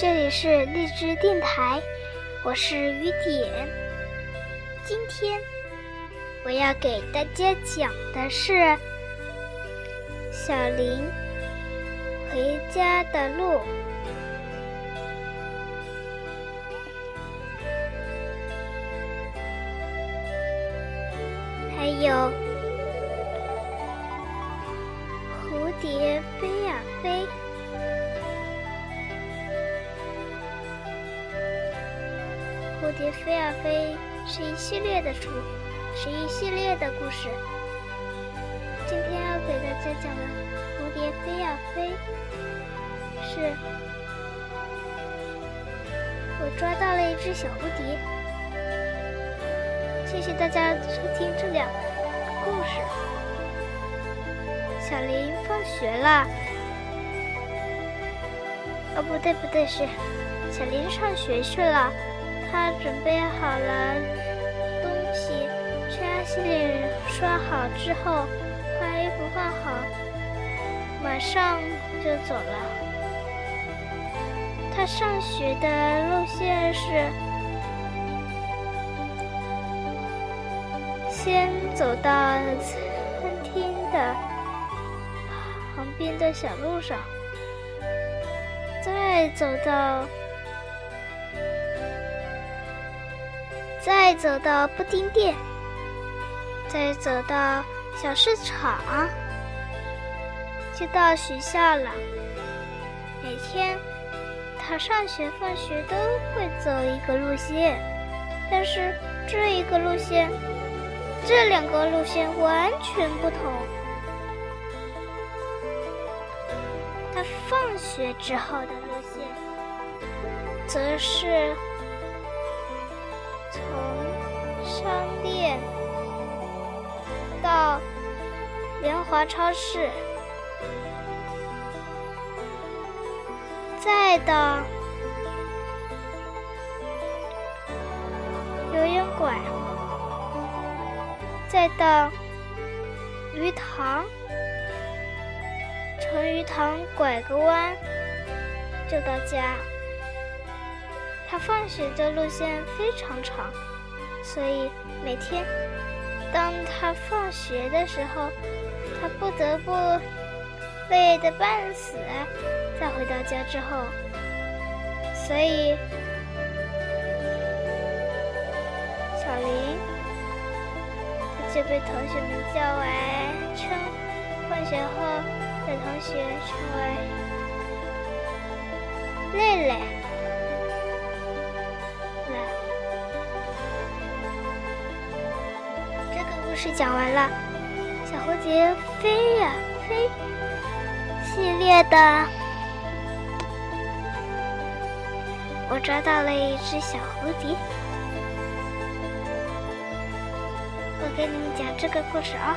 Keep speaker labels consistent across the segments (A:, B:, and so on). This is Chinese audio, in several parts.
A: 这里是荔枝电台，我是雨点。今天我要给大家讲的是小林回家的路，还有蝴蝶飞啊飞是一系列的书，是一系列的故事。今天要给大家讲的《蝴蝶飞啊飞》是，我抓到了一只小蝴蝶。谢谢大家收听这两个故事。小林放学了，哦不对不对，是小林上学去了。他准备好了东西，去阿西里刷好之后，把衣服换好，马上就走了。他上学的路线是先走到餐厅的旁边的小路上，再走到。再走到布丁店，再走到小市场，就到学校了。每天他上学放学都会走一个路线，但是这一个路线，这两个路线完全不同。他放学之后的路线，则是。商店到联华超市，再到游泳馆，再到鱼塘，从鱼塘拐个弯就到家。他放学的路线非常长，所以每天当他放学的时候，他不得不累得半死。在回到家之后，所以小林就被同学们叫为称放学后的同学称为累累。事讲完了，小蝴蝶飞呀飞系列的，我抓到了一只小蝴蝶。我给你们讲这个故事啊，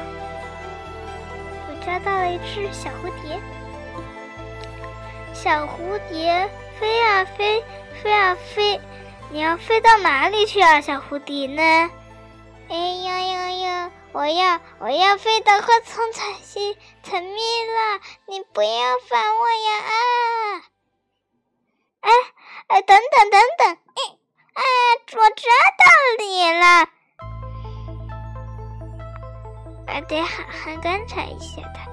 A: 我抓到了一只小蝴蝶。小蝴蝶飞呀飞，飞呀飞，你要飞到哪里去啊，小蝴蝶呢？哎呀呀呀！我要我要飞到花丛采西采蜜了，你不要烦我呀啊！哎哎，等等等等，哎哎，我抓到你了！我得好好观察一下它。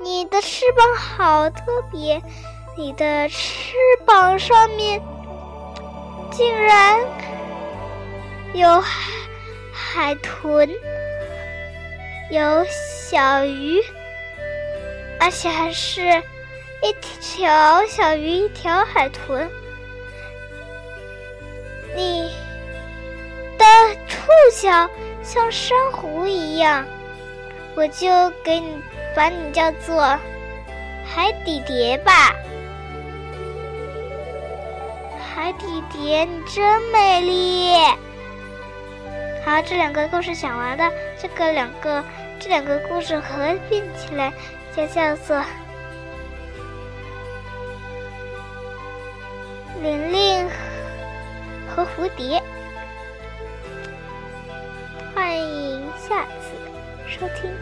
A: 你的翅膀好特别，你的翅膀上面竟然。有海豚，有小鱼，而且还是一条小鱼，一条海豚。你的触角像珊瑚一样，我就给你把你叫做海底蝶吧。海底蝶，你真美丽。把这两个故事讲完的这个两个这两个故事合并起来就叫做玲玲和蝴蝶。欢迎下次收听。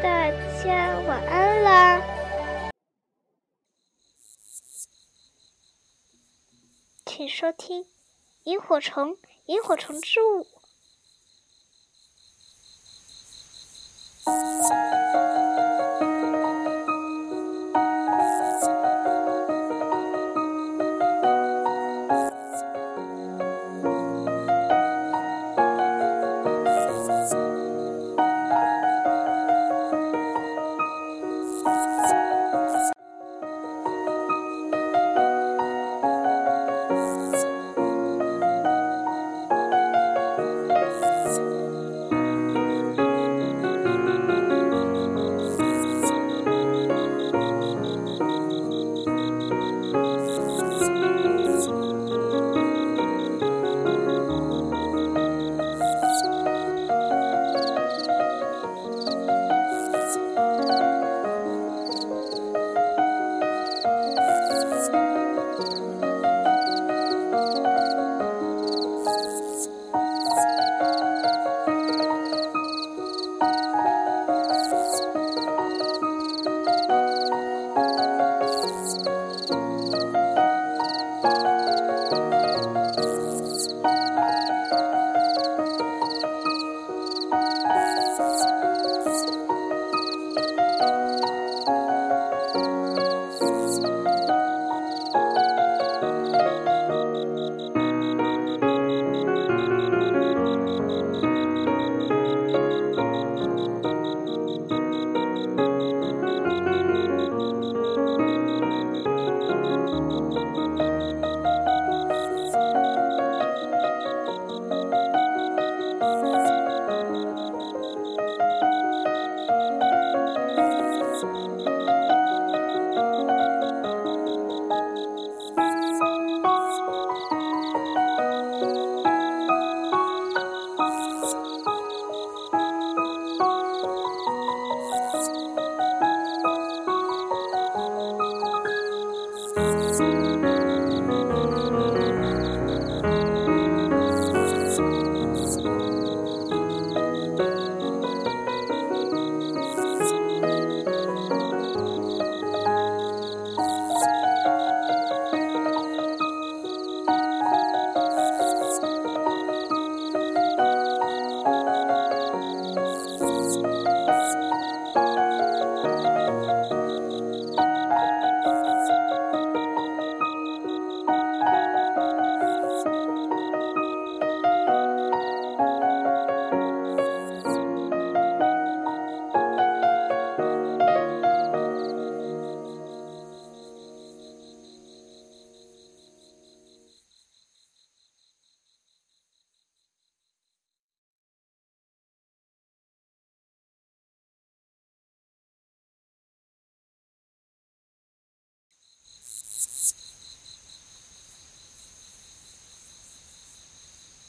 A: 大家晚安啦请收听。萤火虫萤火虫之舞》。